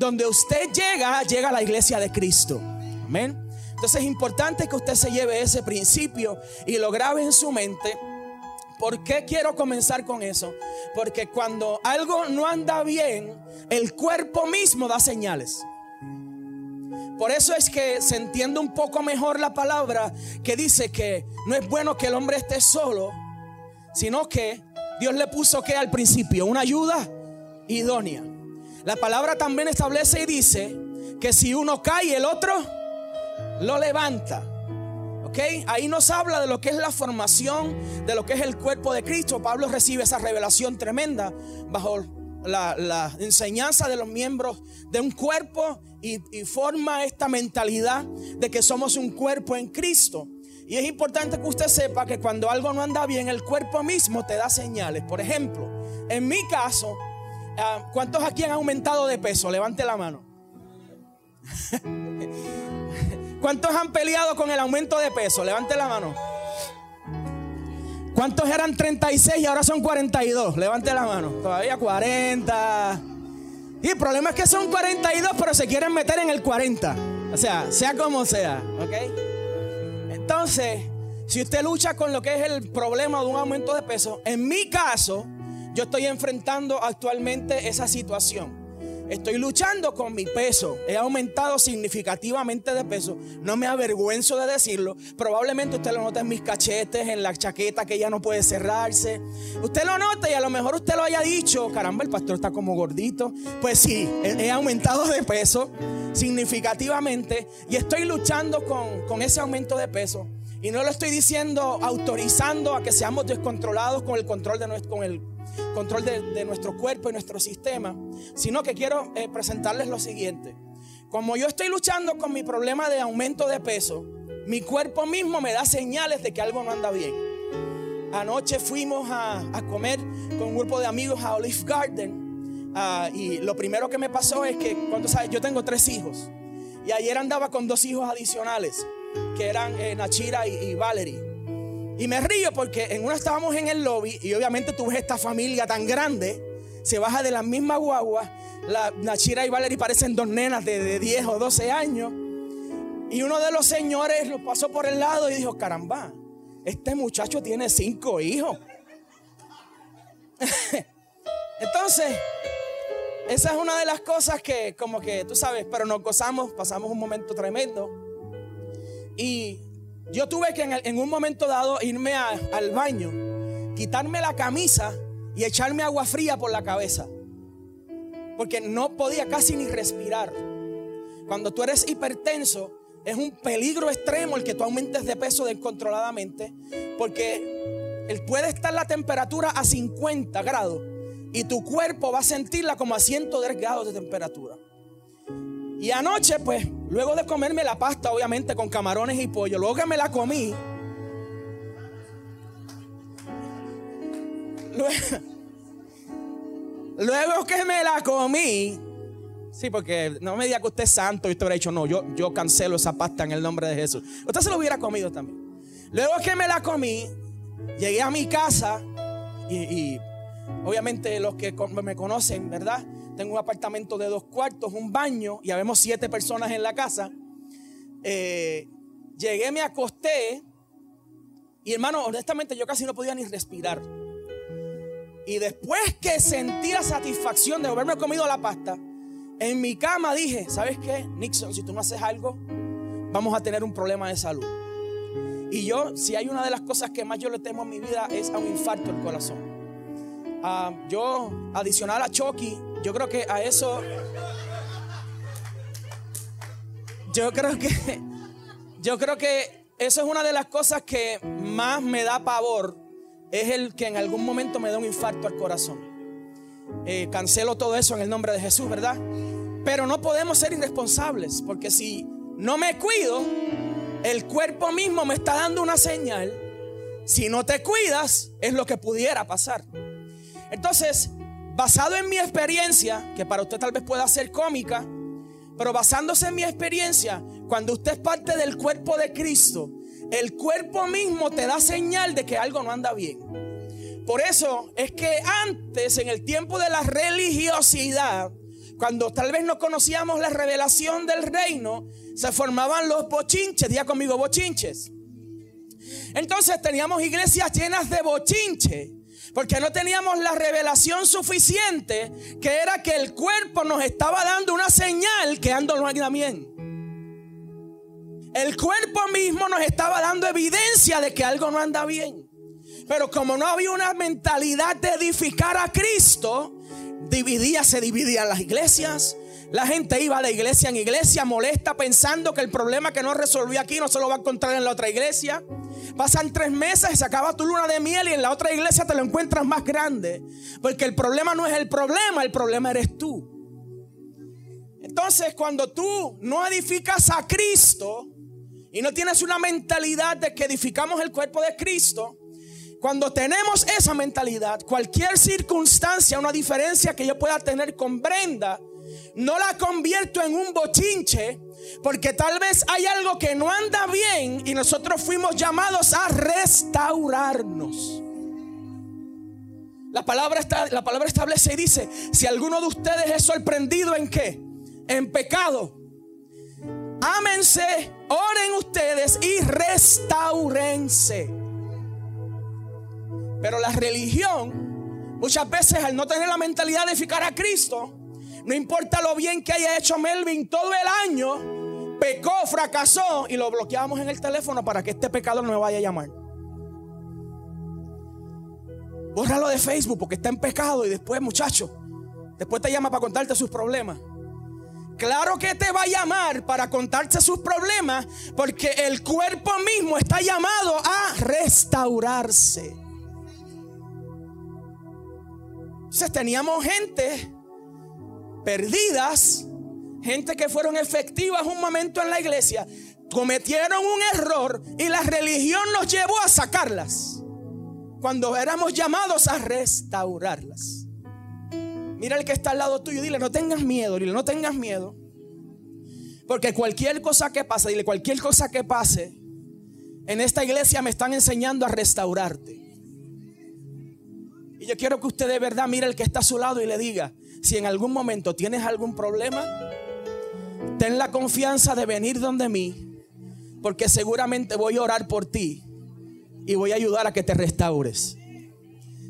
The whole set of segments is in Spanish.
donde usted llega, llega a la iglesia de Cristo. Amén. Entonces es importante que usted se lleve ese principio y lo grabe en su mente. ¿Por qué quiero comenzar con eso? Porque cuando algo no anda bien, el cuerpo mismo da señales. Por eso es que se entiende un poco mejor la palabra que dice que no es bueno que el hombre esté solo, sino que Dios le puso que al principio una ayuda idónea. La palabra también establece y dice que si uno cae, el otro lo levanta. ¿Ok? Ahí nos habla de lo que es la formación, de lo que es el cuerpo de Cristo. Pablo recibe esa revelación tremenda bajo la, enseñanza de los miembros de un cuerpo y, forma esta mentalidad de que somos un cuerpo en Cristo. Y es importante que usted sepa que cuando algo no anda bien, el cuerpo mismo te da señales. Por ejemplo, en mi caso, Ah, ¿Cuántos aquí han aumentado de peso? Levante la mano. ¿Cuántos han peleado con el aumento de peso? Levante la mano. ¿Cuántos eran 36 y ahora son 42? Levante la mano. Todavía 40. Y el problema es que son 42, pero se quieren meter en el 40. O sea, sea como sea. ¿Ok? Entonces, si usted lucha con lo que es el problema de un aumento de peso, en mi caso, yo estoy enfrentando actualmente esa situación. Estoy luchando con mi peso. He aumentado significativamente de peso. No me avergüenzo de decirlo. Probablemente usted lo nota en mis cachetes, en la chaqueta que ya no puede cerrarse. Usted lo nota y a lo mejor usted lo haya dicho. Caramba, el pastor está como gordito. Pues sí, he aumentado de peso significativamente y estoy luchando con, con ese aumento de peso. Y no lo estoy diciendo autorizando a que seamos descontrolados con el control de nuestro, con el control de, nuestro cuerpo y nuestro sistema, sino que quiero eh, presentarles lo siguiente. Como yo estoy luchando con mi problema de aumento de peso, mi cuerpo mismo me da señales de que algo no anda bien. Anoche fuimos a, comer con un grupo de amigos a Olive Garden ah, y lo primero que me pasó es que, cuando sabes, yo tengo tres hijos y ayer andaba con dos hijos adicionales que eran eh, Nachira y, y Valerie. Y me río porque en una estábamos en el lobby y obviamente tú ves esta familia tan grande, se baja de la misma guagua. La Nachira y Valerie parecen dos nenas de, de 10 o 12 años. Y uno de los señores lo pasó por el lado y dijo, caramba, este muchacho tiene cinco hijos. Entonces, esa es una de las cosas que como que tú sabes, pero nos gozamos, pasamos un momento tremendo. Y yo tuve que en, un momento dado irme al baño, quitarme la camisa y echarme agua fría por la cabeza. Porque no podía casi ni respirar. Cuando tú eres hipertenso, es un peligro extremo el que tú aumentes de peso descontroladamente. Porque puede estar la temperatura a 50 grados y tu cuerpo va a sentirla como a 110 grados de temperatura. Y anoche, pues, luego de comerme la pasta, obviamente, con camarones y pollo, luego que me la comí, luego, que me la comí, sí, porque no me diga que usted es santo y usted hubiera dicho, no, yo, yo cancelo esa pasta en el nombre de Jesús. Usted se lo hubiera comido también. Luego que me la comí, llegué a mi casa y, y obviamente los que me conocen, ¿verdad? Tengo un apartamento de dos cuartos, un baño y habemos siete personas en la casa. Eh, llegué, me acosté y hermano, honestamente yo casi no podía ni respirar. Y después que sentí la satisfacción de haberme comido la pasta, en mi cama dije, ¿sabes qué? Nixon, si tú no haces algo, vamos a tener un problema de salud. Y yo, si hay una de las cosas que más yo le temo en mi vida es a un infarto del corazón. Ah, yo, adicional a Chucky, yo creo que a eso. Yo creo que. Yo creo que eso es una de las cosas que más me da pavor. Es el que en algún momento me da un infarto al corazón. Eh, cancelo todo eso en el nombre de Jesús, ¿verdad? Pero no podemos ser irresponsables. Porque si no me cuido, el cuerpo mismo me está dando una señal. Si no te cuidas, es lo que pudiera pasar. Entonces, basado en mi experiencia, que para usted tal vez pueda ser cómica, pero basándose en mi experiencia, cuando usted es parte del cuerpo de Cristo, el cuerpo mismo te da señal de que algo no anda bien. Por eso es que antes, en el tiempo de la religiosidad, cuando tal vez no conocíamos la revelación del reino, se formaban los bochinches, día conmigo bochinches. Entonces teníamos iglesias llenas de bochinche, porque no teníamos la revelación suficiente, que era que el cuerpo nos estaba dando una señal que ando no anda bien. El cuerpo mismo nos estaba dando evidencia de que algo no anda bien. Pero como no había una mentalidad de edificar a Cristo, dividía, se dividían las iglesias. La gente iba de iglesia en iglesia molesta pensando que el problema que no resolvió aquí no se lo va a encontrar en la otra iglesia. Pasan tres meses, se acaba tu luna de miel y en la otra iglesia te lo encuentras más grande. Porque el problema no es el problema, el problema eres tú. Entonces cuando tú no edificas a Cristo y no tienes una mentalidad de que edificamos el cuerpo de Cristo, cuando tenemos esa mentalidad, cualquier circunstancia, una diferencia que yo pueda tener con Brenda, no la convierto en un bochinche, porque tal vez hay algo que no anda bien y nosotros fuimos llamados a restaurarnos. La palabra, está, la palabra establece y dice, si alguno de ustedes es sorprendido en qué? En pecado. Ámense, oren ustedes y restaurense. Pero la religión, muchas veces al no tener la mentalidad de ficar a Cristo, no importa lo bien que haya hecho Melvin todo el año, pecó, fracasó y lo bloqueamos en el teléfono para que este pecador no me vaya a llamar. Bórralo de Facebook porque está en pecado y después, muchacho, después te llama para contarte sus problemas. Claro que te va a llamar para contarte sus problemas porque el cuerpo mismo está llamado a restaurarse. Entonces teníamos gente perdidas, gente que fueron efectivas un momento en la iglesia, cometieron un error y la religión nos llevó a sacarlas cuando éramos llamados a restaurarlas. Mira el que está al lado tuyo, dile, no tengas miedo, dile, no tengas miedo. Porque cualquier cosa que pase, dile, cualquier cosa que pase, en esta iglesia me están enseñando a restaurarte. Y yo quiero que usted de verdad mire el que está a su lado y le diga, si en algún momento tienes algún problema, ten la confianza de venir donde mí, porque seguramente voy a orar por ti y voy a ayudar a que te restaures.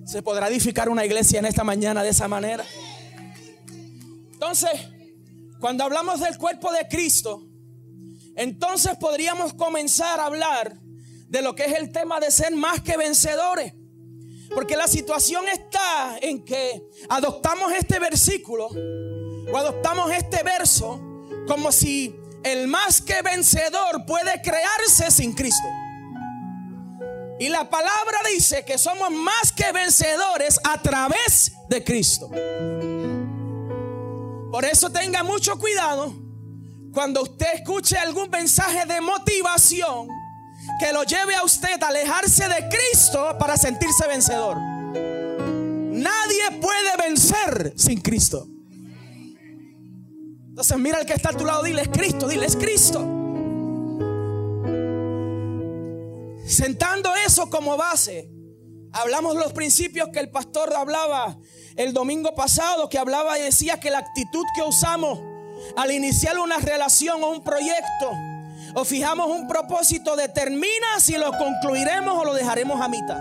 ¿Se podrá edificar una iglesia en esta mañana de esa manera? Entonces, cuando hablamos del cuerpo de Cristo, entonces podríamos comenzar a hablar de lo que es el tema de ser más que vencedores. Porque la situación está en que adoptamos este versículo o adoptamos este verso como si el más que vencedor puede crearse sin Cristo. Y la palabra dice que somos más que vencedores a través de Cristo. Por eso tenga mucho cuidado cuando usted escuche algún mensaje de motivación que lo lleve a usted a alejarse de Cristo para sentirse vencedor. Nadie puede vencer sin Cristo. Entonces mira al que está a tu lado, dile es Cristo, dile es Cristo. Sentando eso como base, hablamos los principios que el pastor hablaba el domingo pasado, que hablaba y decía que la actitud que usamos al iniciar una relación o un proyecto o fijamos un propósito, determina si lo concluiremos o lo dejaremos a mitad.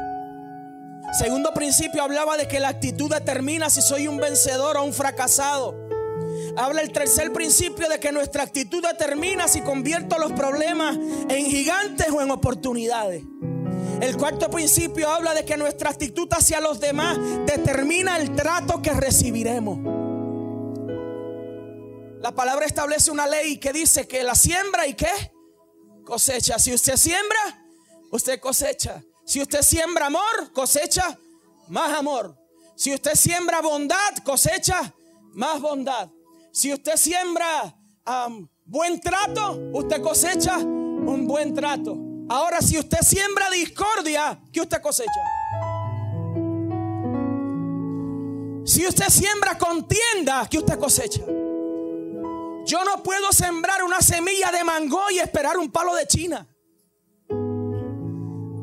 Segundo principio hablaba de que la actitud determina si soy un vencedor o un fracasado. Habla el tercer principio de que nuestra actitud determina si convierto los problemas en gigantes o en oportunidades. El cuarto principio habla de que nuestra actitud hacia los demás determina el trato que recibiremos. La palabra establece una ley que dice que la siembra y qué? Cosecha. Si usted siembra, usted cosecha. Si usted siembra amor, cosecha más amor. Si usted siembra bondad, cosecha más bondad. Si usted siembra buen trato, usted cosecha un buen trato. Ahora, si usted siembra discordia, ¿qué usted cosecha? Si usted siembra contienda, ¿qué usted cosecha? Yo no puedo sembrar una semilla de mango y esperar un palo de China.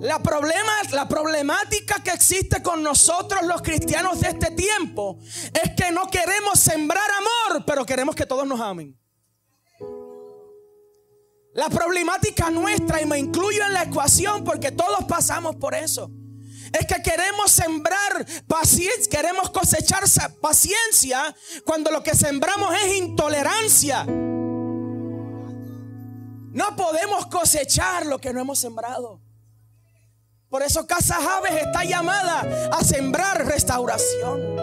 La, problema, la problemática que existe con nosotros los cristianos de este tiempo es que no queremos sembrar amor, pero queremos que todos nos amen. La problemática nuestra, y me incluyo en la ecuación porque todos pasamos por eso, es que queremos sembrar paciencia, queremos cosechar paciencia cuando lo que sembramos es intolerancia. No podemos cosechar lo que no hemos sembrado. Por eso Casa Aves está llamada a sembrar restauración,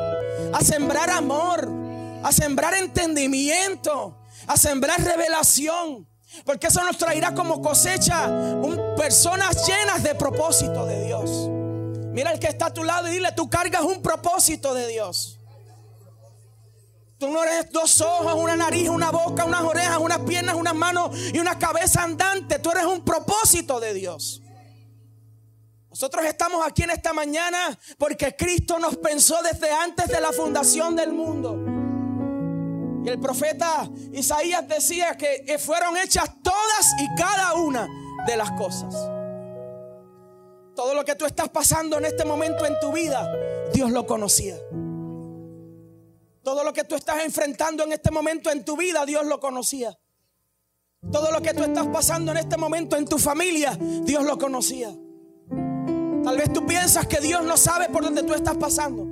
a sembrar amor, a sembrar entendimiento, a sembrar revelación. Porque eso nos traerá como cosecha personas llenas de propósito de Dios. Mira el que está a tu lado y dile, tú cargas un propósito de Dios. Tú no eres dos ojos, una nariz, una boca, unas orejas, unas piernas, unas manos y una cabeza andante. Tú eres un propósito de Dios. Nosotros estamos aquí en esta mañana porque Cristo nos pensó desde antes de la fundación del mundo. Y el profeta Isaías decía que fueron hechas todas y cada una de las cosas. Todo lo que tú estás pasando en este momento en tu vida, Dios lo conocía. Todo lo que tú estás enfrentando en este momento en tu vida, Dios lo conocía. Todo lo que tú estás pasando en este momento en tu familia, Dios lo conocía. Tal vez tú piensas que Dios no sabe por dónde tú estás pasando.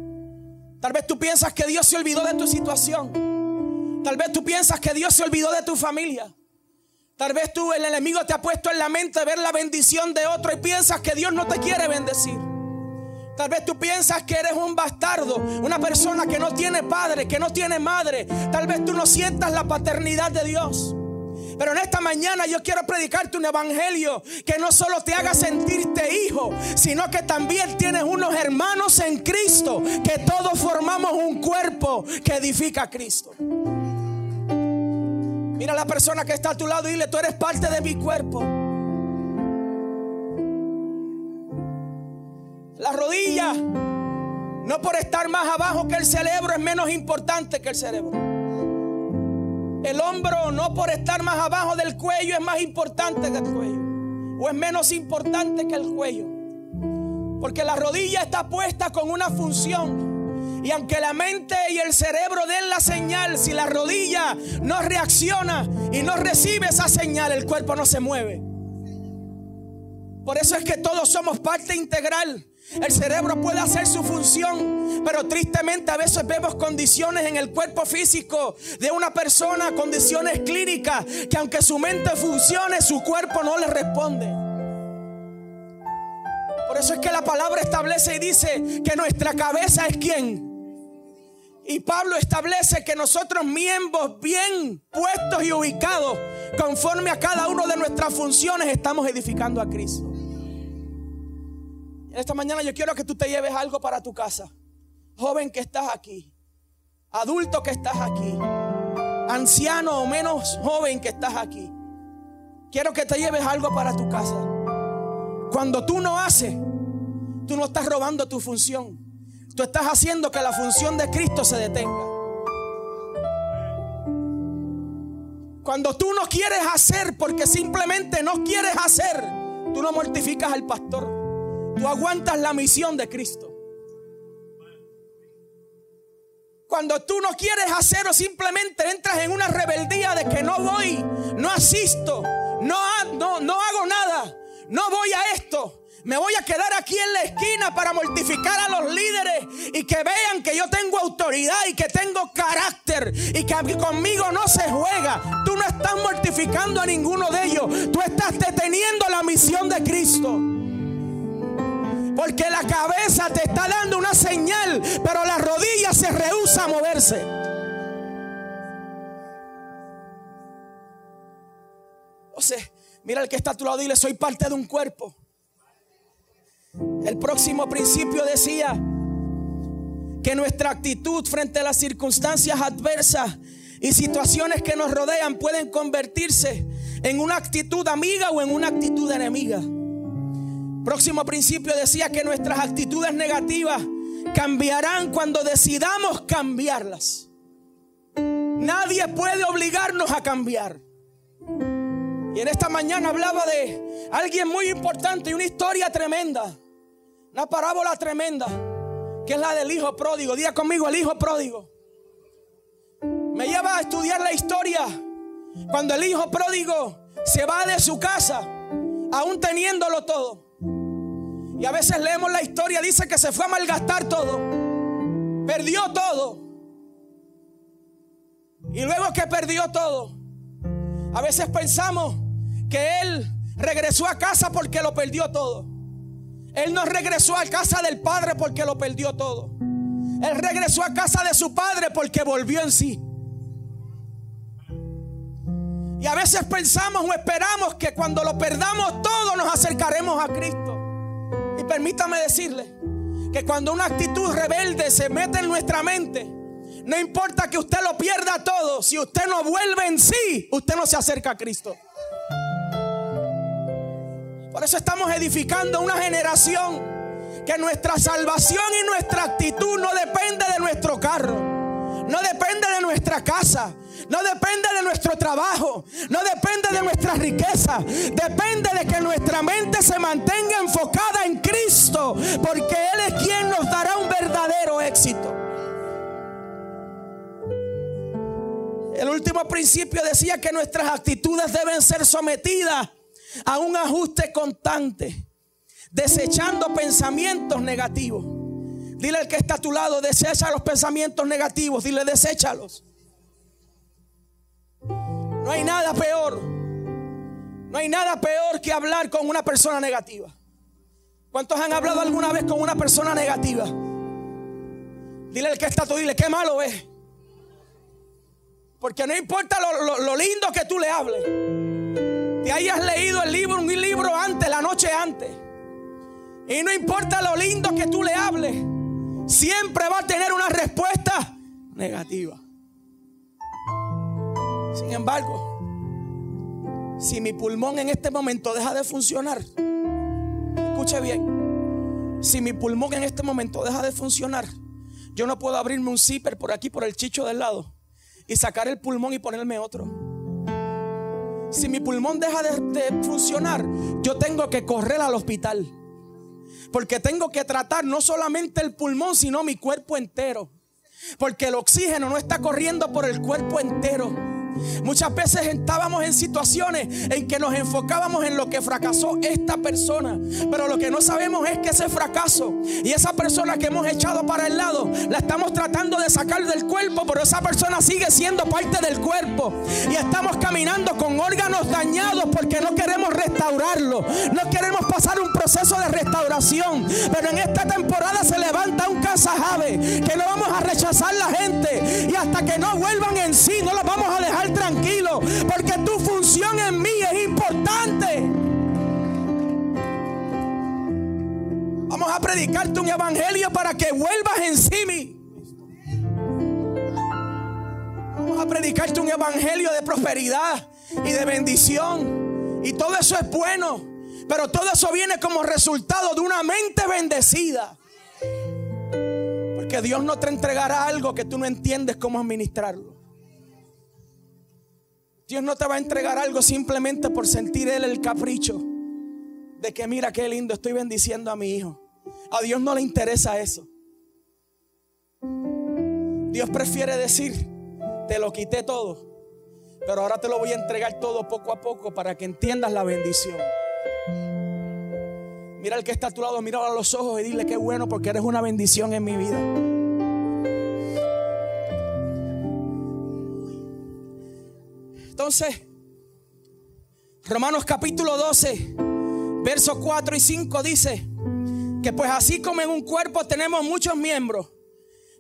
Tal vez tú piensas que Dios se olvidó de tu situación. Tal vez tú piensas que Dios se olvidó de tu familia. Tal vez tú, el enemigo te ha puesto en la mente ver la bendición de otro y piensas que Dios no te quiere bendecir. Tal vez tú piensas que eres un bastardo, una persona que no tiene padre, que no tiene madre. Tal vez tú no sientas la paternidad de Dios. Pero en esta mañana yo quiero predicarte un evangelio que no solo te haga sentirte hijo, sino que también tienes unos hermanos en Cristo, que todos formamos un cuerpo que edifica a Cristo. Mira a la persona que está a tu lado y dile, tú eres parte de mi cuerpo. La rodilla, no por estar más abajo que el cerebro, es menos importante que el cerebro. El hombro, no por estar más abajo del cuello, es más importante que el cuello. O es menos importante que el cuello. Porque la rodilla está puesta con una función. Y aunque la mente y el cerebro den la señal, si la rodilla no reacciona y no recibe esa señal, el cuerpo no se mueve. Por eso es que todos somos parte integral. El cerebro puede hacer su función, pero tristemente a veces vemos condiciones en el cuerpo físico de una persona, condiciones clínicas, que aunque su mente funcione, su cuerpo no le responde. Por eso es que la palabra establece y dice que nuestra cabeza es quien. Y Pablo establece que nosotros miembros bien puestos y ubicados conforme a cada una de nuestras funciones estamos edificando a Cristo. Esta mañana yo quiero que tú te lleves algo para tu casa. Joven que estás aquí, adulto que estás aquí, anciano o menos joven que estás aquí. Quiero que te lleves algo para tu casa. Cuando tú no haces, tú no estás robando tu función. Tú estás haciendo que la función de Cristo se detenga. Cuando tú no quieres hacer porque simplemente no quieres hacer, tú no mortificas al pastor. Tú aguantas la misión de Cristo. Cuando tú no quieres hacer o simplemente entras en una rebeldía de que no voy, no asisto, no, no, no hago nada, no voy a esto, me voy a quedar aquí en la esquina para mortificar a los líderes y que vean que yo tengo autoridad y que tengo carácter y que conmigo no se juega. Tú no estás mortificando a ninguno de ellos. Tú estás deteniendo la misión de Cristo. Porque la cabeza te está dando una señal, pero la rodilla se rehúsa a moverse. Sea, mira el que está a tu lado y dile, soy parte de un cuerpo. El próximo principio decía que nuestra actitud frente a las circunstancias adversas y situaciones que nos rodean pueden convertirse en una actitud amiga o en una actitud enemiga. Próximo principio decía que nuestras actitudes negativas cambiarán cuando decidamos cambiarlas. Nadie puede obligarnos a cambiar. Y en esta mañana hablaba de alguien muy importante y una historia tremenda. Una parábola tremenda. Que es la del hijo pródigo. Día conmigo, el hijo pródigo. Me lleva a estudiar la historia. Cuando el hijo pródigo se va de su casa, aún teniéndolo todo. Y a veces leemos la historia, dice que se fue a malgastar todo. Perdió todo. Y luego que perdió todo, a veces pensamos que Él regresó a casa porque lo perdió todo. Él no regresó a casa del Padre porque lo perdió todo. Él regresó a casa de su Padre porque volvió en sí. Y a veces pensamos o esperamos que cuando lo perdamos todo nos acercaremos a Cristo. Y permítame decirle que cuando una actitud rebelde se mete en nuestra mente, no importa que usted lo pierda todo, si usted no vuelve en sí, usted no se acerca a Cristo. Por eso estamos edificando una generación que nuestra salvación y nuestra actitud no depende de nuestro carro, no depende de nuestra casa, no depende de nuestro trabajo, no depende de nuestra riqueza, depende de que nuestra mente se mantenga enfocada en Cristo, porque Él es quien nos dará un verdadero éxito. El último principio decía que nuestras actitudes deben ser sometidas a un ajuste constante, desechando pensamientos negativos. Dile al que está a tu lado, desecha los pensamientos negativos, dile, deséchalos. No hay nada peor, no hay nada peor que hablar con una persona negativa. ¿Cuántos han hablado alguna vez con una persona negativa? Dile al que está a tu, dile, qué malo es. Porque no importa lo, lindo que tú le hables. Te hayas leído el libro, un libro antes, la noche antes. Y no importa lo lindo que tú le hables. Siempre va a tener una respuesta negativa. Sin embargo, si mi pulmón en este momento deja de funcionar, escuche bien, si mi pulmón en este momento deja de funcionar, yo no puedo abrirme un zipper por aquí, por el chicho del lado y sacar el pulmón y ponerme otro. Si mi pulmón deja de, funcionar, yo tengo que correr al hospital. Porque tengo que tratar no solamente el pulmón, sino mi cuerpo entero. Porque el oxígeno no está corriendo por el cuerpo entero. Muchas veces estábamos en situaciones en que nos enfocábamos en lo que fracasó esta persona. Pero lo que no sabemos es que ese fracaso y esa persona que hemos echado para el lado, la estamos tratando de sacar del cuerpo, pero esa persona sigue siendo parte del cuerpo. Y estamos caminando con órganos dañados porque no queremos restaurarlo. No queremos pasar un proceso de restauración. Pero en esta temporada se levanta un casajave que no vamos a rechazar la gente. Y hasta que no vuelvan en sí, no los vamos a dejar tranquilo, porque tu función en mí es importante. Vamos a predicarte un evangelio para que vuelvas en sí. Vamos a predicarte un evangelio de prosperidad y de bendición. Y todo eso es bueno. Pero todo eso viene como resultado de una mente bendecida. Porque Dios no te entregará algo que tú no entiendes cómo administrarlo. Dios no te va a entregar algo simplemente por sentir Él el capricho de que mira qué lindo estoy bendiciendo a mi hijo. A Dios no le interesa eso. Dios prefiere decir, te lo quité todo, pero ahora te lo voy a entregar todo poco a poco para que entiendas la bendición. Mira al que está a tu lado, mira a los ojos y dile qué bueno porque eres una bendición en mi vida. Entonces, Romanos capítulo 12, versos 4 y 5 dice que pues así como en un cuerpo tenemos muchos miembros,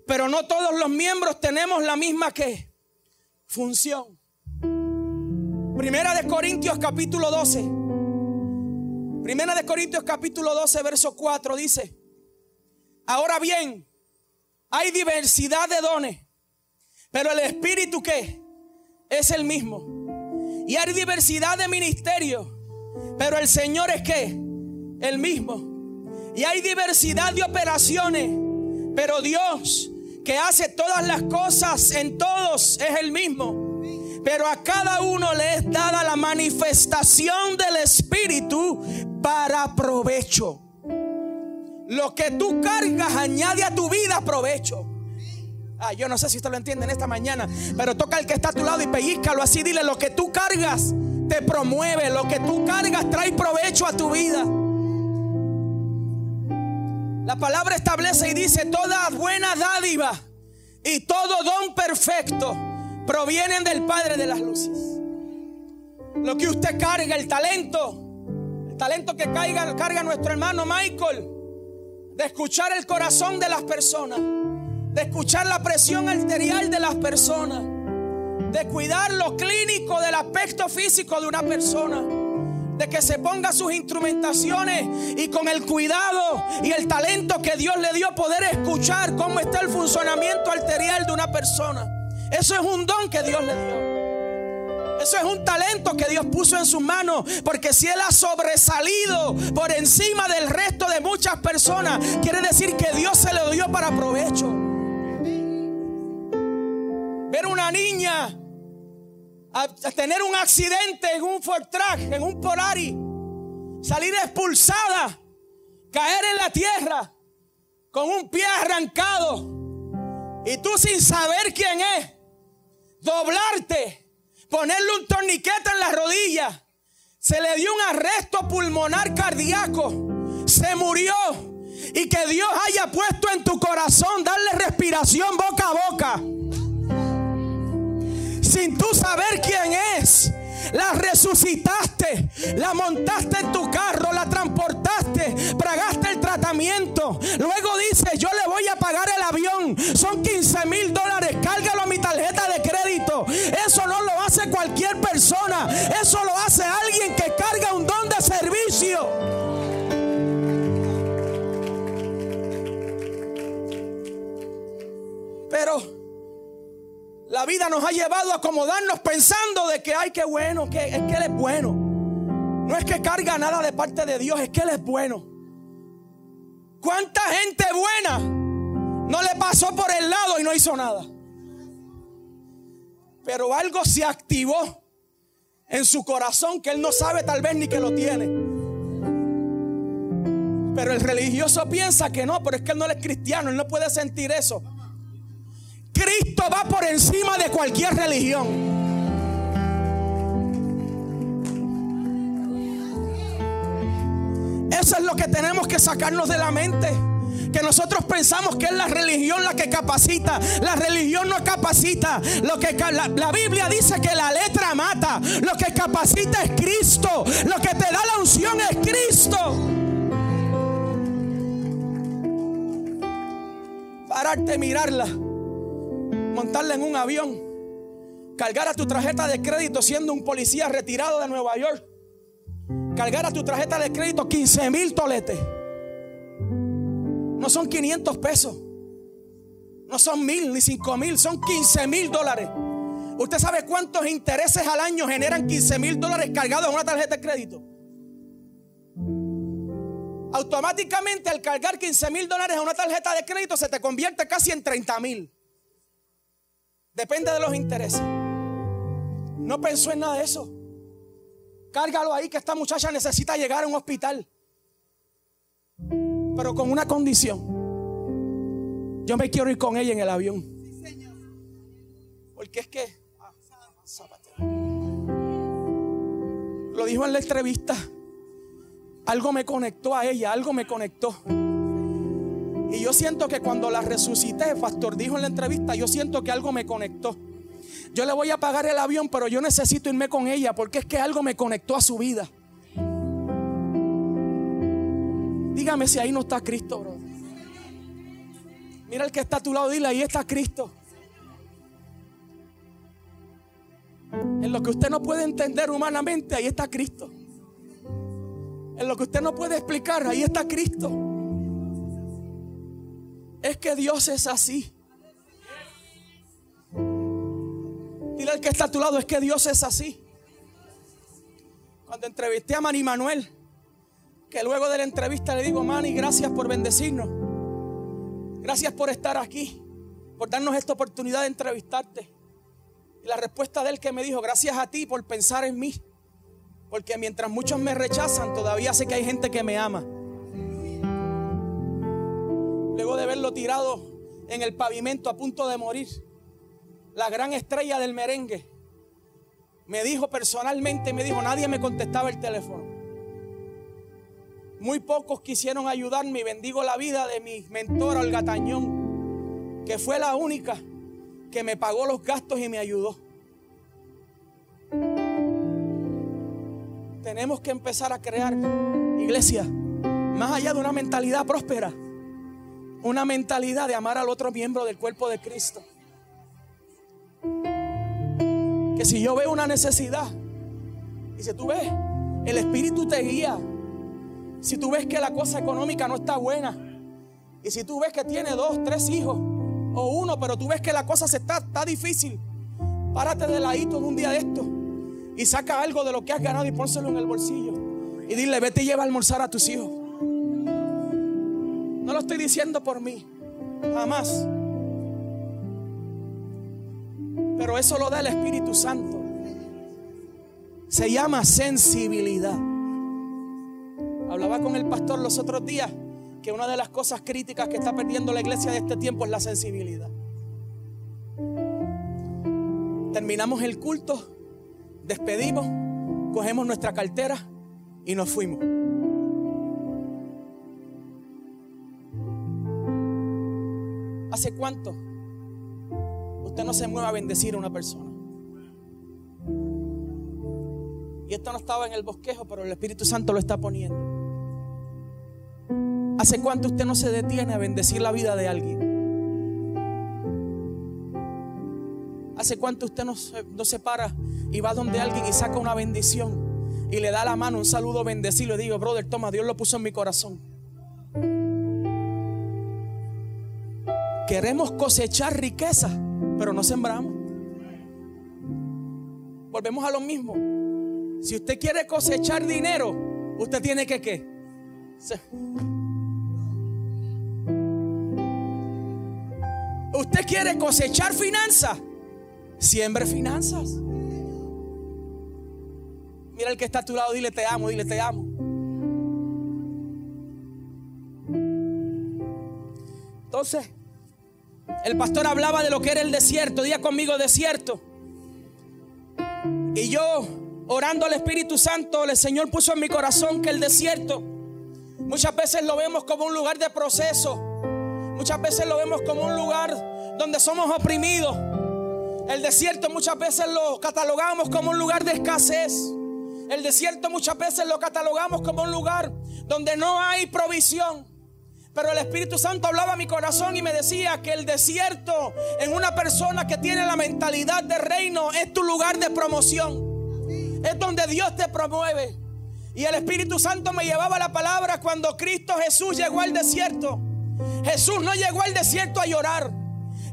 pero no todos los miembros tenemos la misma que función. Primera de Corintios capítulo 12. Primera de Corintios capítulo 12, verso 4 dice, ahora bien, hay diversidad de dones, pero el Espíritu que es el mismo. Y hay diversidad de ministerios, pero el Señor es que el mismo. Y hay diversidad de operaciones, pero Dios que hace todas las cosas en todos es el mismo. Pero a cada uno le es dada la manifestación del Espíritu para provecho. Lo que tú cargas añade a tu vida provecho. Ah, yo no sé si usted lo entiende en esta mañana, pero toca al que está a tu lado y pellizcalo así. Dile, lo que tú cargas te promueve, lo que tú cargas trae provecho a tu vida. La palabra establece y dice, toda buena dádiva y todo don perfecto provienen del Padre de las Luces. Lo que usted carga, el talento, el talento que carga, carga nuestro hermano Michael, de escuchar el corazón de las personas, de escuchar la presión arterial de las personas, de cuidar lo clínico del aspecto físico de una persona de que se ponga sus instrumentaciones y con el cuidado y el talento que Dios le dio poder escuchar cómo está el funcionamiento arterial de una persona. Eso es un don que Dios le dio. Eso es un talento que Dios puso en sus manos. Porque si Él ha sobresalido por encima del resto de muchas personas, quiere decir que Dios se lo dio para provecho. Ver una niña a, tener un accidente en un Ford Track, en un Polari, salir expulsada, caer en la tierra con un pie arrancado y tú sin saber quién es, doblarte, ponerle un torniquete en la rodilla, se le dio un arresto pulmonar cardíaco, se murió y que Dios haya puesto en tu corazón darle respiración boca a boca sin tú saber quién es. La resucitaste, la montaste en tu carro, la transportaste, pagaste el tratamiento. Luego la vida nos ha llevado a acomodarnos pensando de que, ay, qué bueno, que es que Él es bueno. No es que carga nada de parte de Dios, es que Él es bueno. ¿Cuánta gente buena no le pasó por el lado y no hizo nada? Pero algo se activó en su corazón que Él no sabe tal vez ni que lo tiene. Pero el religioso piensa que no, pero es que Él no es cristiano, Él no puede sentir eso. Cristo va por encima de cualquier religión. Eso es lo que tenemos que sacarnos de la mente. Que nosotros pensamos que es la religión la que capacita. La religión no capacita. Lo que la, la, Biblia dice que la letra mata. Lo que capacita es Cristo. Lo que te da la unción es Cristo. Pararte, mirarla montarla en un avión, cargar a tu tarjeta de crédito siendo un policía retirado de Nueva York, cargar a tu tarjeta de crédito 15 mil toletes. No son 500 pesos, no son mil ni 5 mil, son 15 mil dólares. ¿Usted sabe cuántos intereses al año generan 15 mil dólares cargados en una tarjeta de crédito? Automáticamente al cargar 15 mil dólares en una tarjeta de crédito se te convierte casi en 30 mil. Depende de los intereses. No pensó en nada de eso. Cárgalo ahí que esta muchacha necesita llegar a un hospital. Pero con una condición. Yo me quiero ir con ella en el avión. Porque es que... Lo dijo en la entrevista. Algo me conectó a ella, algo me conectó. Y yo siento que cuando la resucité, pastor dijo en la entrevista, yo siento que algo me conectó. Yo le voy a pagar el avión, pero yo necesito irme con ella porque es que algo me conectó a su vida. Dígame si ahí no está Cristo, bro. Mira el que está a tu lado, dile, ahí está Cristo. En lo que usted no puede entender humanamente, ahí está Cristo. En lo que usted no puede explicar, ahí está Cristo. Es que Dios es así. Dile al que está a tu lado, es que Dios es así. Cuando entrevisté a Manny Manuel, que luego de la entrevista le digo, Manny, gracias por bendecirnos. Gracias por estar aquí, por darnos esta oportunidad de entrevistarte. Y la respuesta de él que me dijo, gracias a ti por pensar en mí. Porque mientras muchos me rechazan, todavía sé que hay gente que me ama. Luego de verlo tirado en el pavimento a punto de morir, la gran estrella del merengue me dijo personalmente, me dijo, nadie me contestaba el teléfono. Muy pocos quisieron ayudarme y bendigo la vida de mi mentora Olga Tañón, que fue la única que me pagó los gastos y me ayudó. Tenemos que empezar a crear, iglesia, más allá de una mentalidad próspera, una mentalidad de amar al otro miembro del cuerpo de Cristo. Que si yo veo una necesidad, y si tú ves, el Espíritu te guía. Si tú ves que la cosa económica no está buena, y si tú ves que tiene dos, tres hijos, o uno, pero tú ves que la cosa se está, está difícil, párate de ladito de un día de esto y saca algo de lo que has ganado y pónselo en el bolsillo. Y dile, vete y lleva a almorzar a tus hijos. Estoy diciendo por mí, jamás. Pero eso lo da el Espíritu Santo. Se llama sensibilidad. Hablaba con el pastor los otros días que una de las cosas críticas que está perdiendo la iglesia de este tiempo es la sensibilidad. Terminamos el culto, despedimos, cogemos nuestra cartera y nos fuimos. ¿Hace cuánto usted no se mueve a bendecir a una persona? Y esto no estaba en el bosquejo, pero el Espíritu Santo lo está poniendo. ¿Hace cuánto usted no se detiene a bendecir la vida de alguien? ¿Hace cuánto usted no se, para y va donde alguien y saca una bendición y le da la mano, un saludo bendecido y digo, brother, toma, Dios lo puso en mi corazón? Queremos cosechar riqueza, pero no sembramos. Volvemos a lo mismo. Si usted quiere cosechar dinero, usted tiene que qué? Usted quiere cosechar finanzas. Siembre finanzas. Mira el que está a tu lado, dile te amo, dile te amo. Entonces, el pastor hablaba de lo que era el desierto. Día conmigo desierto. Y yo, orando al Espíritu Santo, el Señor puso en mi corazón que el desierto muchas veces lo vemos como un lugar de proceso Muchas veces lo vemos como un lugar donde somos oprimidos. El desierto muchas veces lo catalogamos como un lugar de escasez. El desierto muchas veces lo catalogamos como un lugar donde no hay provisión. Pero el Espíritu Santo hablaba a mi corazón y me decía que el desierto en una persona que tiene la mentalidad de reino es tu lugar de promoción. Es donde Dios te promueve. Y el Espíritu Santo me llevaba la palabra cuando Cristo Jesús llegó al desierto. Jesús no llegó al desierto a llorar.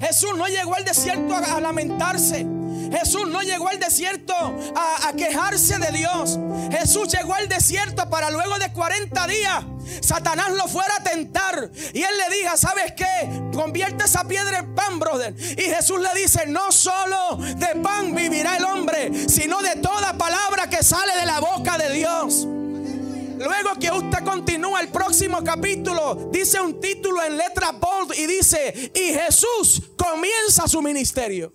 Jesús no llegó al desierto a, lamentarse. Jesús no llegó al desierto a, quejarse de Dios. Jesús llegó al desierto para luego de 40 días Satanás lo fuera a tentar. Y él le diga, ¿sabes qué? Convierte esa piedra en pan, brother. Y Jesús le dice, no solo de pan vivirá el hombre, sino de toda palabra que sale de la boca de Dios. Luego que usted continúa el próximo capítulo, dice un título en letra bold y dice, y Jesús comienza su ministerio.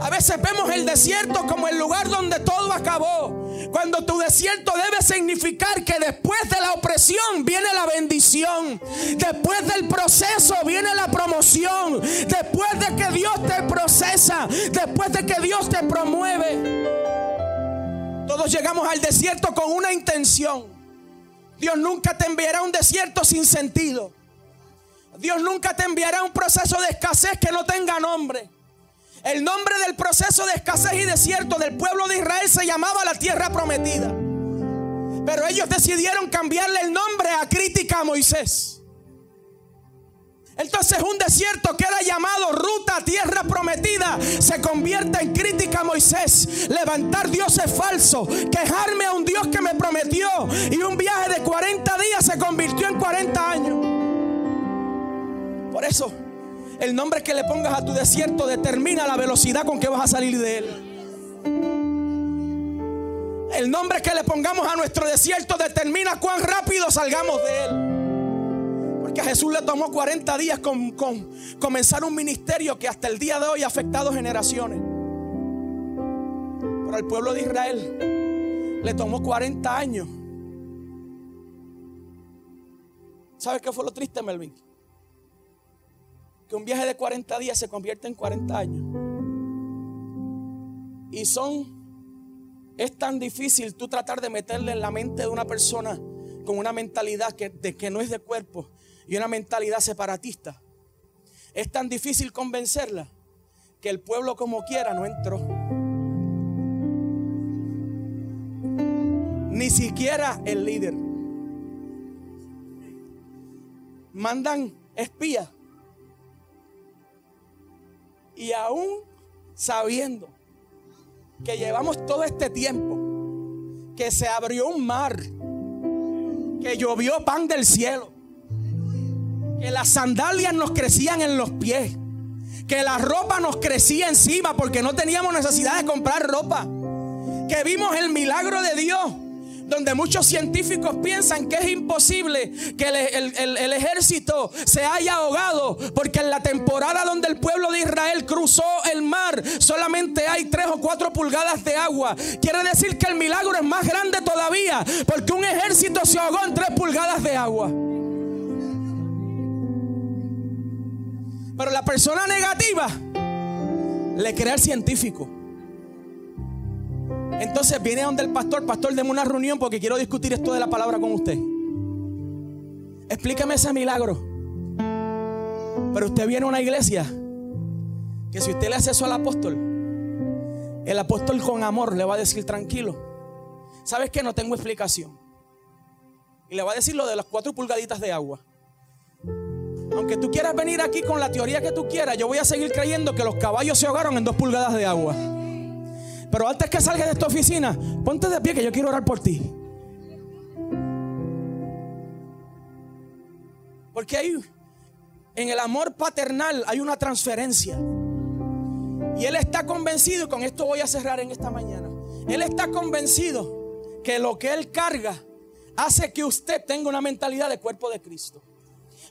A veces vemos el desierto como el lugar donde todo acabó. Cuando tu desierto debe significar que después de la opresión viene la bendición. Después del proceso viene la promoción. Después de que Dios te procesa. Después de que Dios te promueve. Todos llegamos al desierto con una intención. Dios nunca te enviará un desierto sin sentido. Dios nunca te enviará un proceso de escasez que no tenga nombre. El nombre del proceso de escasez y desierto del pueblo de Israel se llamaba la tierra prometida. Pero ellos decidieron cambiarle el nombre a crítica a Moisés. Entonces un desierto que era llamado ruta, tierra prometida, se convierte en crítica a Moisés. Levantar Dios es falso. Quejarme a un Dios que me prometió. Y un viaje de 40 días se convirtió en 40 años. Por eso El nombre que le pongas a tu desierto determina la velocidad con que vas a salir de él. El nombre que le pongamos a nuestro desierto determina cuán rápido salgamos de él. Porque a Jesús le tomó 40 días con, comenzar un ministerio que hasta el día de hoy ha afectado generaciones. Pero al pueblo de Israel le tomó 40 años. ¿Sabes qué fue lo triste, Melvin? Que un viaje de 40 días se convierte en 40 años. Y son es tan difícil tú tratar de meterle en la mente de una persona con una mentalidad que, de que no es de cuerpo y una mentalidad separatista. Es tan difícil convencerla que el pueblo como quiera no entró. Ni siquiera el líder. Mandan espías. Y aún sabiendo que llevamos todo este tiempo, que se abrió un mar, que llovió pan del cielo, que las sandalias nos crecían en los pies, que la ropa nos crecía encima porque no teníamos necesidad de comprar ropa, que vimos el milagro de Dios donde muchos científicos piensan que es imposible que el, ejército se haya ahogado, porque en la temporada donde el pueblo de Israel cruzó el mar, solamente hay tres o cuatro pulgadas de agua. Quiere decir que el milagro es más grande todavía, porque un ejército se ahogó en tres pulgadas de agua. Pero la persona negativa le crea al científico. Entonces viene donde el pastor, pastor, deme una reunión porque quiero discutir esto de la palabra con usted. Explíqueme ese milagro. Pero usted viene a una iglesia que si usted le hace eso al apóstol, el apóstol con amor le va a decir tranquilo. ¿Sabes que No tengo explicación. Y le va a decir lo de las cuatro pulgaditas de agua. Aunque tú quieras venir aquí con la teoría que tú quieras, yo voy a seguir creyendo que los caballos se ahogaron en dos pulgadas de agua. Pero antes que salgas de esta oficina, ponte de pie que yo quiero orar por ti. Porque hay, en el amor paternal hay una transferencia. Y él está convencido, y con esto voy a cerrar en esta mañana. Él está convencido que lo que él carga hace que usted tenga una mentalidad de cuerpo de Cristo.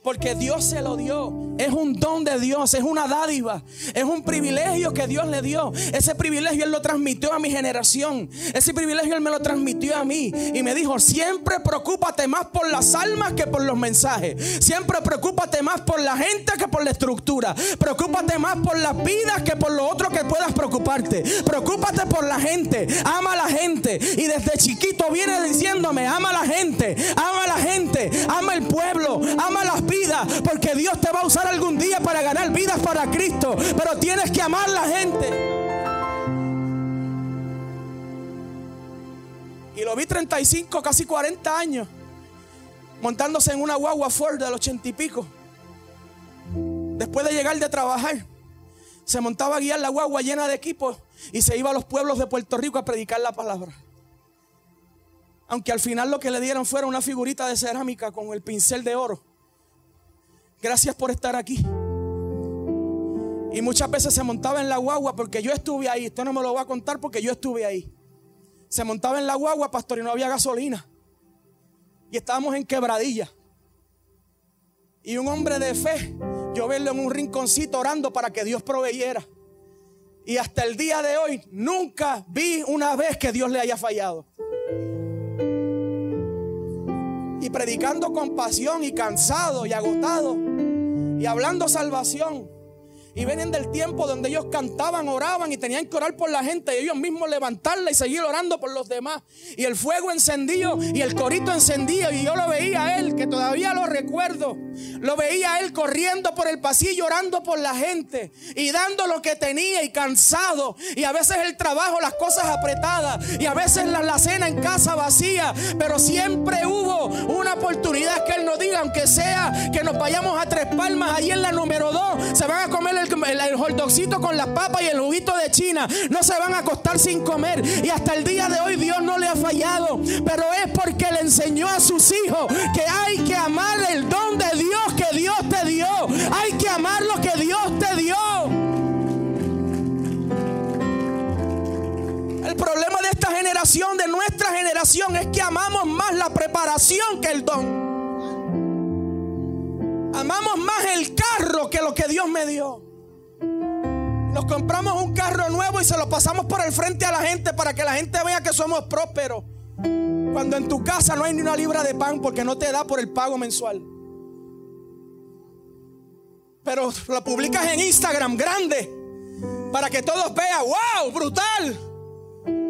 Porque Dios se lo dio. Es un don de Dios, es una dádiva, es un privilegio que Dios le dio. Ese privilegio Él lo transmitió a mi generación. Ese privilegio Él me lo transmitió a mí. Y me dijo, siempre preocúpate más por las almas que por los mensajes. Siempre preocúpate más por la gente que por la estructura. Preocúpate más por las vidas que por lo otro que puedas preocuparte. Preocúpate por la gente. Ama a la gente. Y desde chiquito viene diciéndome, ama a la gente. Ama a la gente. Ama el pueblo. Ama las vida, porque Dios te va a usar algún día para ganar vidas para Cristo, pero tienes que amar a la gente. Y lo vi 35, casi 40 años, montándose en una guagua Ford del ochenta y pico. Después de llegar de trabajar, se montaba a guiar la guagua llena de equipos y se iba a los pueblos de Puerto Rico a predicar la palabra. Aunque al final lo que le dieron fuera una figurita de cerámica con el pincel de oro. Gracias por estar aquí. Y muchas veces se montaba en la guagua porque yo estuve ahí. Esto no me lo va a contar porque yo estuve ahí. Se montaba en la guagua, pastor, y no había gasolina. Y estábamos en quebradilla. Y un hombre de fe, yo verlo en un rinconcito orando para que Dios proveyera. Y hasta el día de hoy nunca vi una vez que Dios le haya fallado y predicando con pasión y cansado y agotado y hablando salvación. Y vienen del tiempo donde ellos cantaban, oraban y tenían que orar por la gente y ellos mismos levantarla y seguir orando por los demás. Y el fuego encendido y el corito encendido. Y yo lo veía a él, que todavía lo recuerdo. Lo veía a él corriendo por el pasillo, orando por la gente y dando lo que tenía y cansado. Y a veces el trabajo, las cosas apretadas. Y a veces la, cena en casa vacía. Pero siempre hubo una oportunidad que él nos diga, aunque sea que nos vayamos a Tres Palmas, allí en la número dos, se van a comer el el, el con las papas y el juguito de China. No se van a acostar sin comer. Y hasta el día de hoy Dios no le ha fallado. Pero es porque le enseñó a sus hijos que hay que amar el don de Dios que Dios te dio. Hay que amar lo que Dios te dio. El problema de esta generación, de nuestra generación, es que amamos más la preparación que el don. Amamos más el carro que lo que Dios me dio. Nos compramos un carro nuevo y se lo pasamos por el frente a la gente para que la gente vea que somos prósperos. Cuando en tu casa no hay ni una libra de pan porque no te da por el pago mensual. Pero lo publicas en Instagram grande para que todos vean, wow, brutal.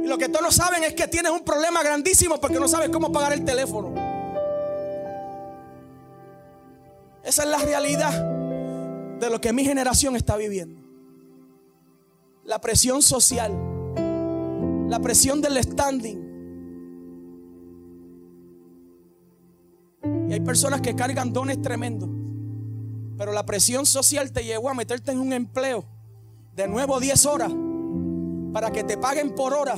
Y lo que todos no saben es que tienes un problema grandísimo porque no sabes cómo pagar el teléfono. Esa es la realidad de lo que mi generación está viviendo. La presión social, la presión del standing. Y hay personas que cargan dones tremendos. Pero la presión social te llevó a meterte en un empleo de nuevo 10 horas para que te paguen por hora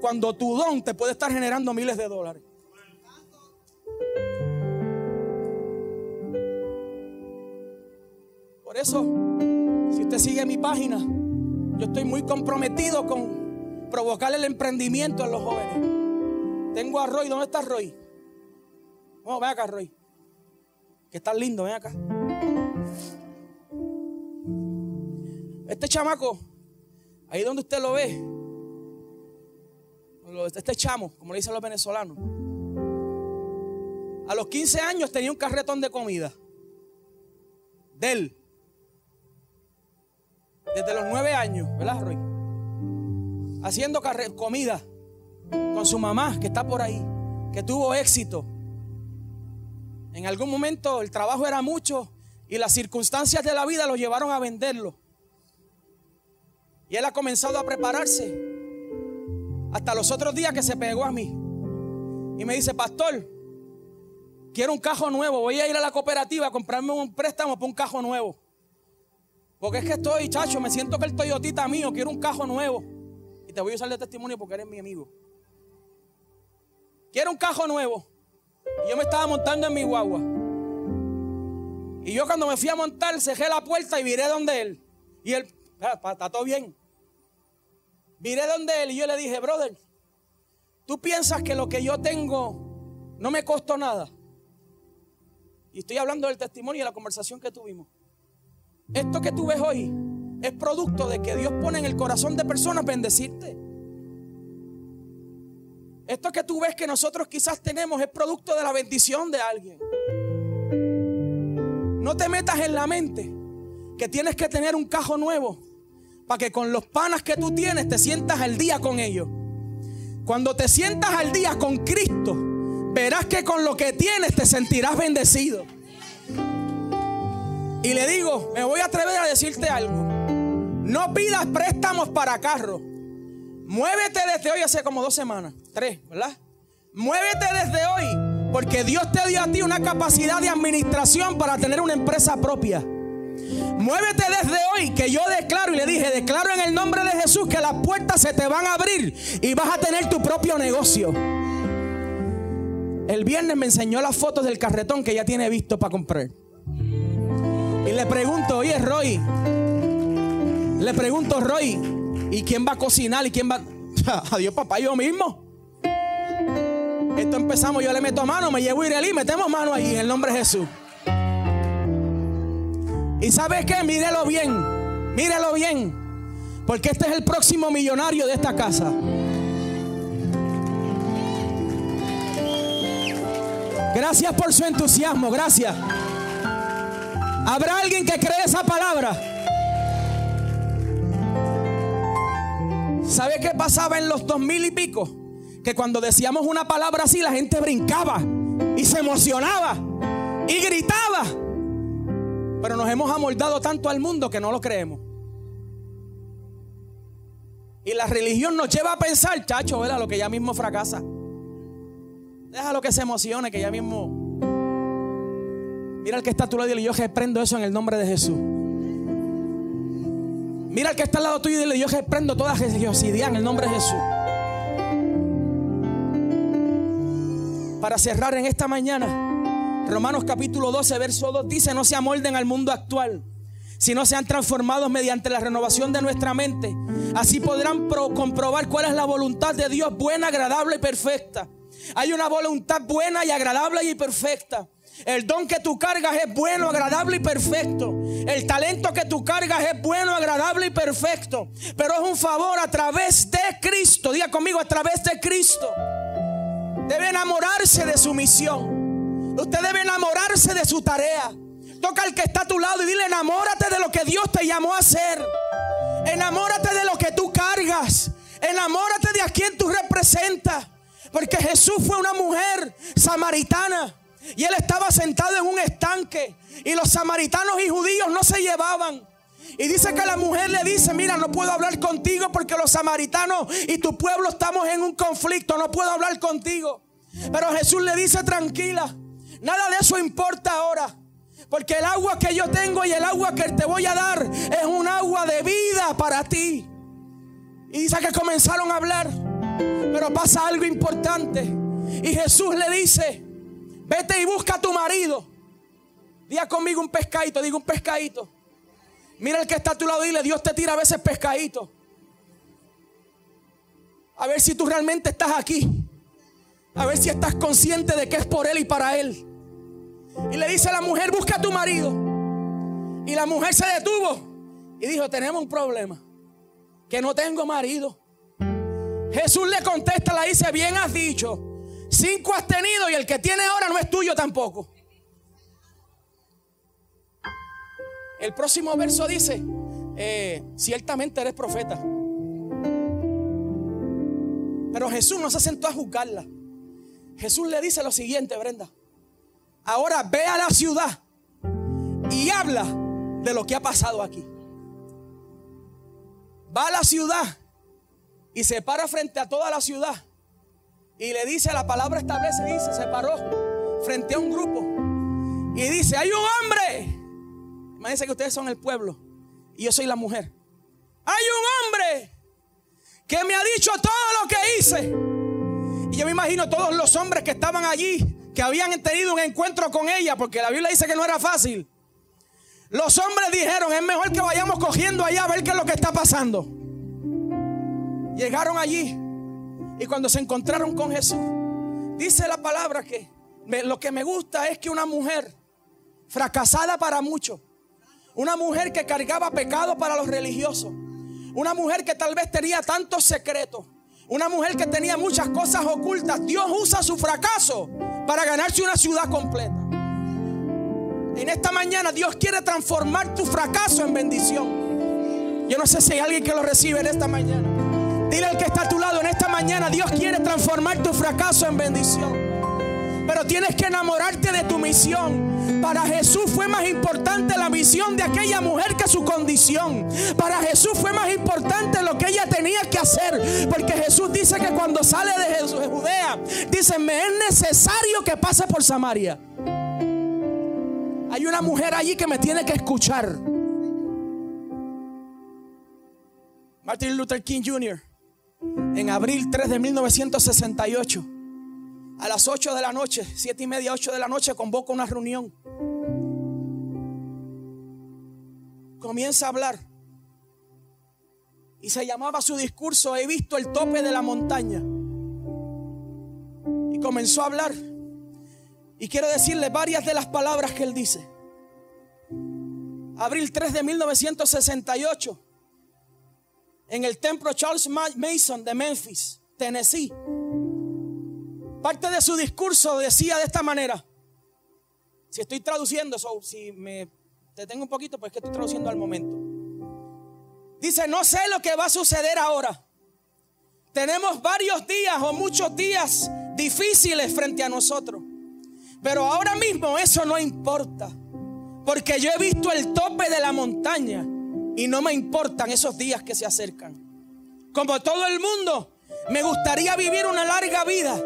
cuando tu don te puede estar generando miles de dólares. Por eso, si usted sigue mi página, yo estoy muy comprometido con provocar el emprendimiento en los jóvenes. Tengo a Roy, ¿dónde está Roy? Vamos, ven acá, Roy. Que está lindo, ven acá. Este chamaco, ahí donde usted lo ve, este chamo, como le dicen los venezolanos, a los 15 años tenía un carretón de comida. De él. Desde los 9 años, ¿verdad, Roy? Haciendo comida con su mamá, que está por ahí, que tuvo éxito. En algún momento el trabajo era mucho y las circunstancias de la vida lo llevaron a venderlo. Y él ha comenzado a prepararse. Hasta los otros días que se pegó a mí. Y me dice, pastor, quiero un cajo nuevo. Voy a ir a la cooperativa a comprarme un préstamo para un cajo nuevo. Porque es que estoy, chacho, me siento que el Toyotita mío, quiero un cajo nuevo. Y te voy a usar de testimonio porque eres mi amigo. Quiero un cajo nuevo. Y yo me estaba montando en mi guagua. Y yo cuando me fui a montar, cerré la puerta y viré donde él. Y él, está todo bien. Miré donde él y yo le dije, brother, ¿tú piensas que lo que yo tengo no me costó nada? Y estoy hablando del testimonio y de la conversación que tuvimos. Esto que tú ves hoy es producto de que Dios pone en el corazón de personas bendecirte. Esto que tú ves que nosotros quizás tenemos es producto de la bendición de alguien. No te metas en la mente que tienes que tener un cajo nuevo para que con los panas que tú tienes te sientas al día con ellos. Cuando te sientas al día con Cristo, verás que con lo que tienes te sentirás bendecido. Y le digo, me voy a atrever a decirte algo. No pidas préstamos para carro. Muévete desde hoy, hace como dos semanas, tres, ¿verdad? Muévete desde hoy, porque Dios te dio a ti una capacidad de administración para tener una empresa propia. Muévete desde hoy, que yo declaro y le dije, declaro en el nombre de Jesús que las puertas se te van a abrir y vas a tener tu propio negocio. El viernes me enseñó las fotos del carretón que ya tiene visto para comprar. Le pregunto, oye Roy, le pregunto Roy, ¿y quién va a cocinar? ¿Y quién va? Adiós papá, yo mismo. Esto empezamos, yo le meto mano, me llevo y metemos mano ahí en el nombre de Jesús. Y sabes qué, mírelo bien, mírelo bien, porque este es el próximo millonario de esta casa. Gracias por su entusiasmo, gracias. ¿Habrá alguien que cree esa palabra? ¿Sabe qué pasaba en los dos mil y pico? Que cuando decíamos una palabra así, la gente brincaba y se emocionaba y gritaba. Pero nos hemos amoldado tanto al mundo que no lo creemos. Y la religión nos lleva a pensar, chacho, ¿verdad? Lo que ya mismo fracasa. Déjalo que se emocione, que ya mismo. Mira el que está a tu lado y yo reprendo eso en el nombre de Jesús. Mira el que está al lado tuyo y dile, yo reprendo toda religiosidad en el nombre de Jesús. Para cerrar en esta mañana. Romanos capítulo 12, verso 2 dice, no se amolden al mundo actual, si no sean transformados mediante la renovación de nuestra mente. Así podrán comprobar cuál es la voluntad de Dios buena, agradable y perfecta. Hay una voluntad buena y agradable y perfecta. El don que tú cargas es bueno, agradable y perfecto. El talento que tú cargas es bueno, agradable y perfecto. Pero es un favor a través de Cristo. Diga conmigo, a través de Cristo. Debe enamorarse de su misión. Usted debe enamorarse de su tarea. Toca al que está a tu lado y dile, enamórate de lo que Dios te llamó a hacer. Enamórate de lo que tú cargas. Enamórate de a quien tú representas. Porque Jesús fue una mujer samaritana. Y él estaba sentado en un estanque. Y los samaritanos y judíos no se llevaban. Y dice que la mujer le dice, mira, no puedo hablar contigo porque los samaritanos y tu pueblo estamos en un conflicto, no puedo hablar contigo. Pero Jesús le dice, tranquila, nada de eso importa ahora. Porque el agua que yo tengo y el agua que te voy a dar es un agua de vida para ti. Y dice que comenzaron a hablar. Pero pasa algo importante. Y Jesús le dice, vete y busca a tu marido. Diga conmigo un pescadito, digo un pescadito. Mira el que está a tu lado y dile, Dios te tira a veces pescadito. A ver si tú realmente estás aquí. A ver si estás consciente de que es por Él y para Él. Y le dice a la mujer, busca a tu marido. Y la mujer se detuvo y dijo, tenemos un problema. Que no tengo marido. Jesús le contesta, le dice, bien has dicho. Cinco has tenido y el que tiene ahora no es tuyo tampoco. El próximo verso dice, eh, ciertamente eres profeta. Pero Jesús no se sentó a juzgarla. Jesús le dice lo siguiente, Brenda. Ahora ve a la ciudad y habla de lo que ha pasado aquí. Va a la ciudad y se para frente a toda la ciudad y le dice, la palabra establece, dice, se paró frente a un grupo y dice, hay un hombre. Imagínense que ustedes son el pueblo y yo soy la mujer. Hay un hombre que me ha dicho todo lo que hice. Y yo me imagino todos los hombres que estaban allí que habían tenido un encuentro con ella, porque la Biblia dice que no era fácil. Los hombres dijeron, es mejor que vayamos cogiendo allá a ver qué es lo que está pasando. Llegaron allí y cuando se encontraron con Jesús, dice la palabra que lo que me gusta es que una mujer fracasada para muchos, una mujer que cargaba pecado para los religiosos, una mujer que tal vez tenía tantos secretos, una mujer que tenía muchas cosas ocultas, Dios usa su fracaso para ganarse una ciudad completa. En esta mañana Dios quiere transformar tu fracaso en bendición. Yo no sé si hay alguien que lo recibe en esta mañana. Dile al que está a tu lado en esta mañana, Dios quiere transformar tu fracaso en bendición. Pero tienes que enamorarte de tu misión. Para Jesús fue más importante la misión de aquella mujer que su condición. Para Jesús fue más importante lo que ella tenía que hacer. Porque Jesús dice que cuando sale de Judea, dice, me es necesario que pase por Samaria. Hay una mujer allí que me tiene que escuchar. Martin Luther King Jr. en abril 3 de 1968 a las 8 de la noche, 7 y media, 8 de la noche, convoca una reunión. Comienza a hablar. Y se llamaba su discurso, he visto el tope de la montaña. Y comenzó a hablar. Y quiero decirle varias de las palabras que él dice. Abril 3 de 1968, en el templo Charles Mason de Memphis, Tennessee. Parte de su discurso decía de esta manera. Si estoy traduciendo, eso, si me detengo un poquito, pues que estoy traduciendo al momento. Dice, no sé lo que va a suceder ahora. Tenemos varios días o muchos días difíciles frente a nosotros. Pero ahora mismo eso no importa. Porque yo he visto el tope de la montaña y no me importan esos días que se acercan. Como todo el mundo, me gustaría vivir una larga vida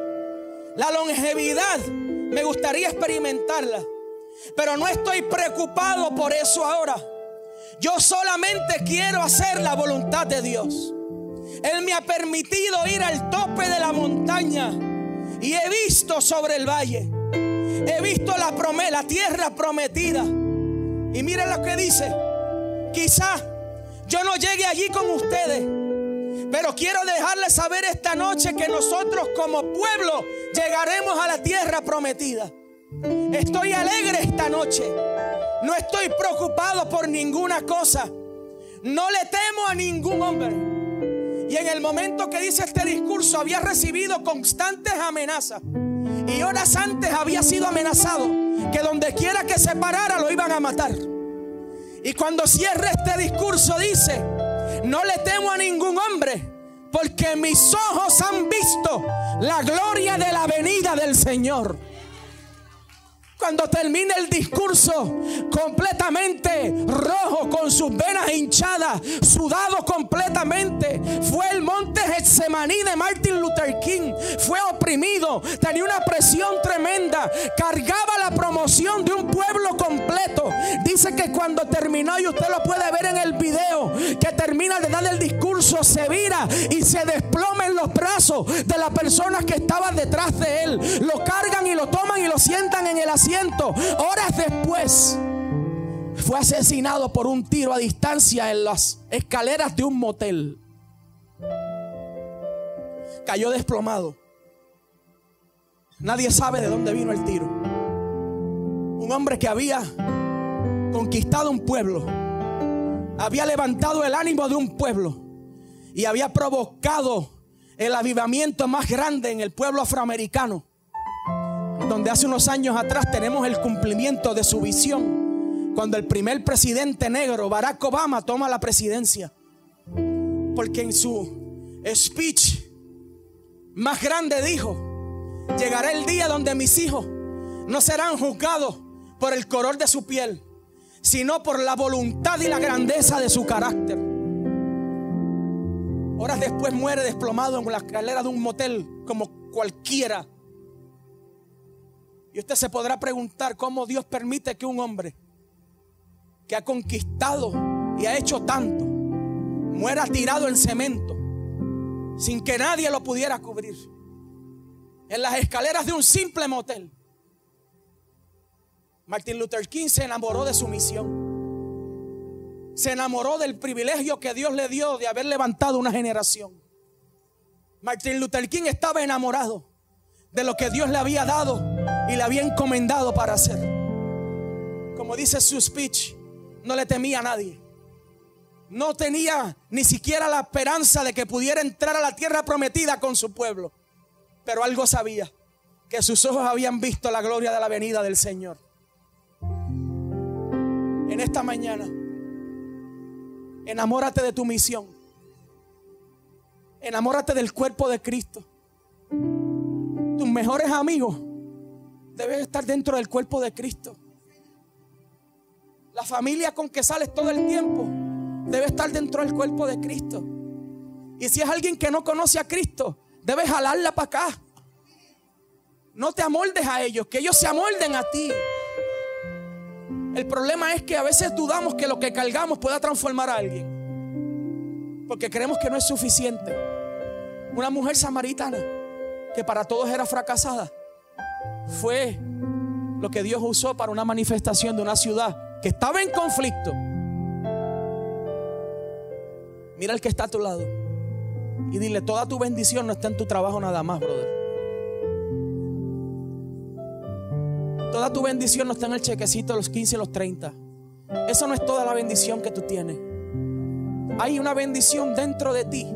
la longevidad me gustaría experimentarla. Pero no estoy preocupado por eso ahora. Yo solamente quiero hacer la voluntad de Dios. Él me ha permitido ir al tope de la montaña y he visto sobre el valle. He visto la, tierra prometida. Y miren lo que dice. Quizá yo no llegue allí con ustedes. Pero quiero dejarles saber esta noche que nosotros como pueblo llegaremos a la tierra prometida. Estoy alegre esta noche. No estoy preocupado por ninguna cosa. No le temo a ningún hombre. Y en el momento que dice este discurso había recibido constantes amenazas. Y horas antes había sido amenazado que donde quiera que se parara lo iban a matar. Y cuando cierra este discurso dice, no le temo a ningún hombre, porque mis ojos han visto la gloria de la venida del Señor. Cuando termina el discurso completamente rojo, con sus venas hinchadas, sudado completamente, fue el monte Getsemaní de Martin Luther King. Fue oprimido, tenía una presión tremenda, cargaba la promoción de un pueblo completo. Dice que cuando terminó, y usted lo puede ver en el video, que termina de dar el discurso, se vira y se desploma en los brazos de las personas que estaban detrás de él. Lo cargan y lo toman y lo sientan en el asiento Horas después fue asesinado por un tiro a distancia en las escaleras de un motel. Cayó desplomado. Nadie sabe de dónde vino el tiro. Un hombre que había conquistado un pueblo, había levantado el ánimo de un pueblo y había provocado el avivamiento más grande en el pueblo afroamericano donde hace unos años atrás tenemos el cumplimiento de su visión, cuando el primer presidente negro, Barack Obama, toma la presidencia. Porque en su speech más grande dijo, llegará el día donde mis hijos no serán juzgados por el color de su piel, sino por la voluntad y la grandeza de su carácter. Horas después muere desplomado en la escalera de un motel como cualquiera y usted se podrá preguntar cómo Dios permite que un hombre que ha conquistado y ha hecho tanto muera tirado en cemento sin que nadie lo pudiera cubrir. En las escaleras de un simple motel. Martin Luther King se enamoró de su misión. Se enamoró del privilegio que Dios le dio de haber levantado una generación. Martin Luther King estaba enamorado de lo que Dios le había dado y le había encomendado para hacer. Como dice su speech, no le temía a nadie. No tenía ni siquiera la esperanza de que pudiera entrar a la tierra prometida con su pueblo. Pero algo sabía, que sus ojos habían visto la gloria de la venida del Señor. En esta mañana, enamórate de tu misión. Enamórate del cuerpo de Cristo tus mejores amigos deben estar dentro del cuerpo de Cristo. La familia con que sales todo el tiempo debe estar dentro del cuerpo de Cristo. Y si es alguien que no conoce a Cristo, debes jalarla para acá. No te amoldes a ellos, que ellos se amolden a ti. El problema es que a veces dudamos que lo que cargamos pueda transformar a alguien. Porque creemos que no es suficiente. Una mujer samaritana que para todos era fracasada, fue lo que Dios usó para una manifestación de una ciudad que estaba en conflicto. Mira el que está a tu lado y dile, toda tu bendición no está en tu trabajo nada más, brother. Toda tu bendición no está en el chequecito de los 15 y los 30. Eso no es toda la bendición que tú tienes. Hay una bendición dentro de ti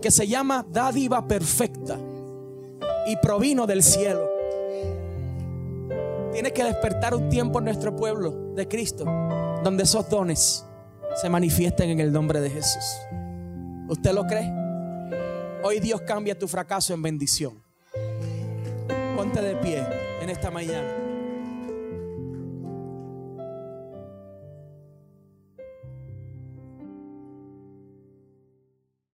que se llama dádiva perfecta y provino del cielo. Tiene que despertar un tiempo en nuestro pueblo de Cristo donde esos dones se manifiesten en el nombre de Jesús. ¿Usted lo cree? Hoy Dios cambia tu fracaso en bendición. Ponte de pie en esta mañana.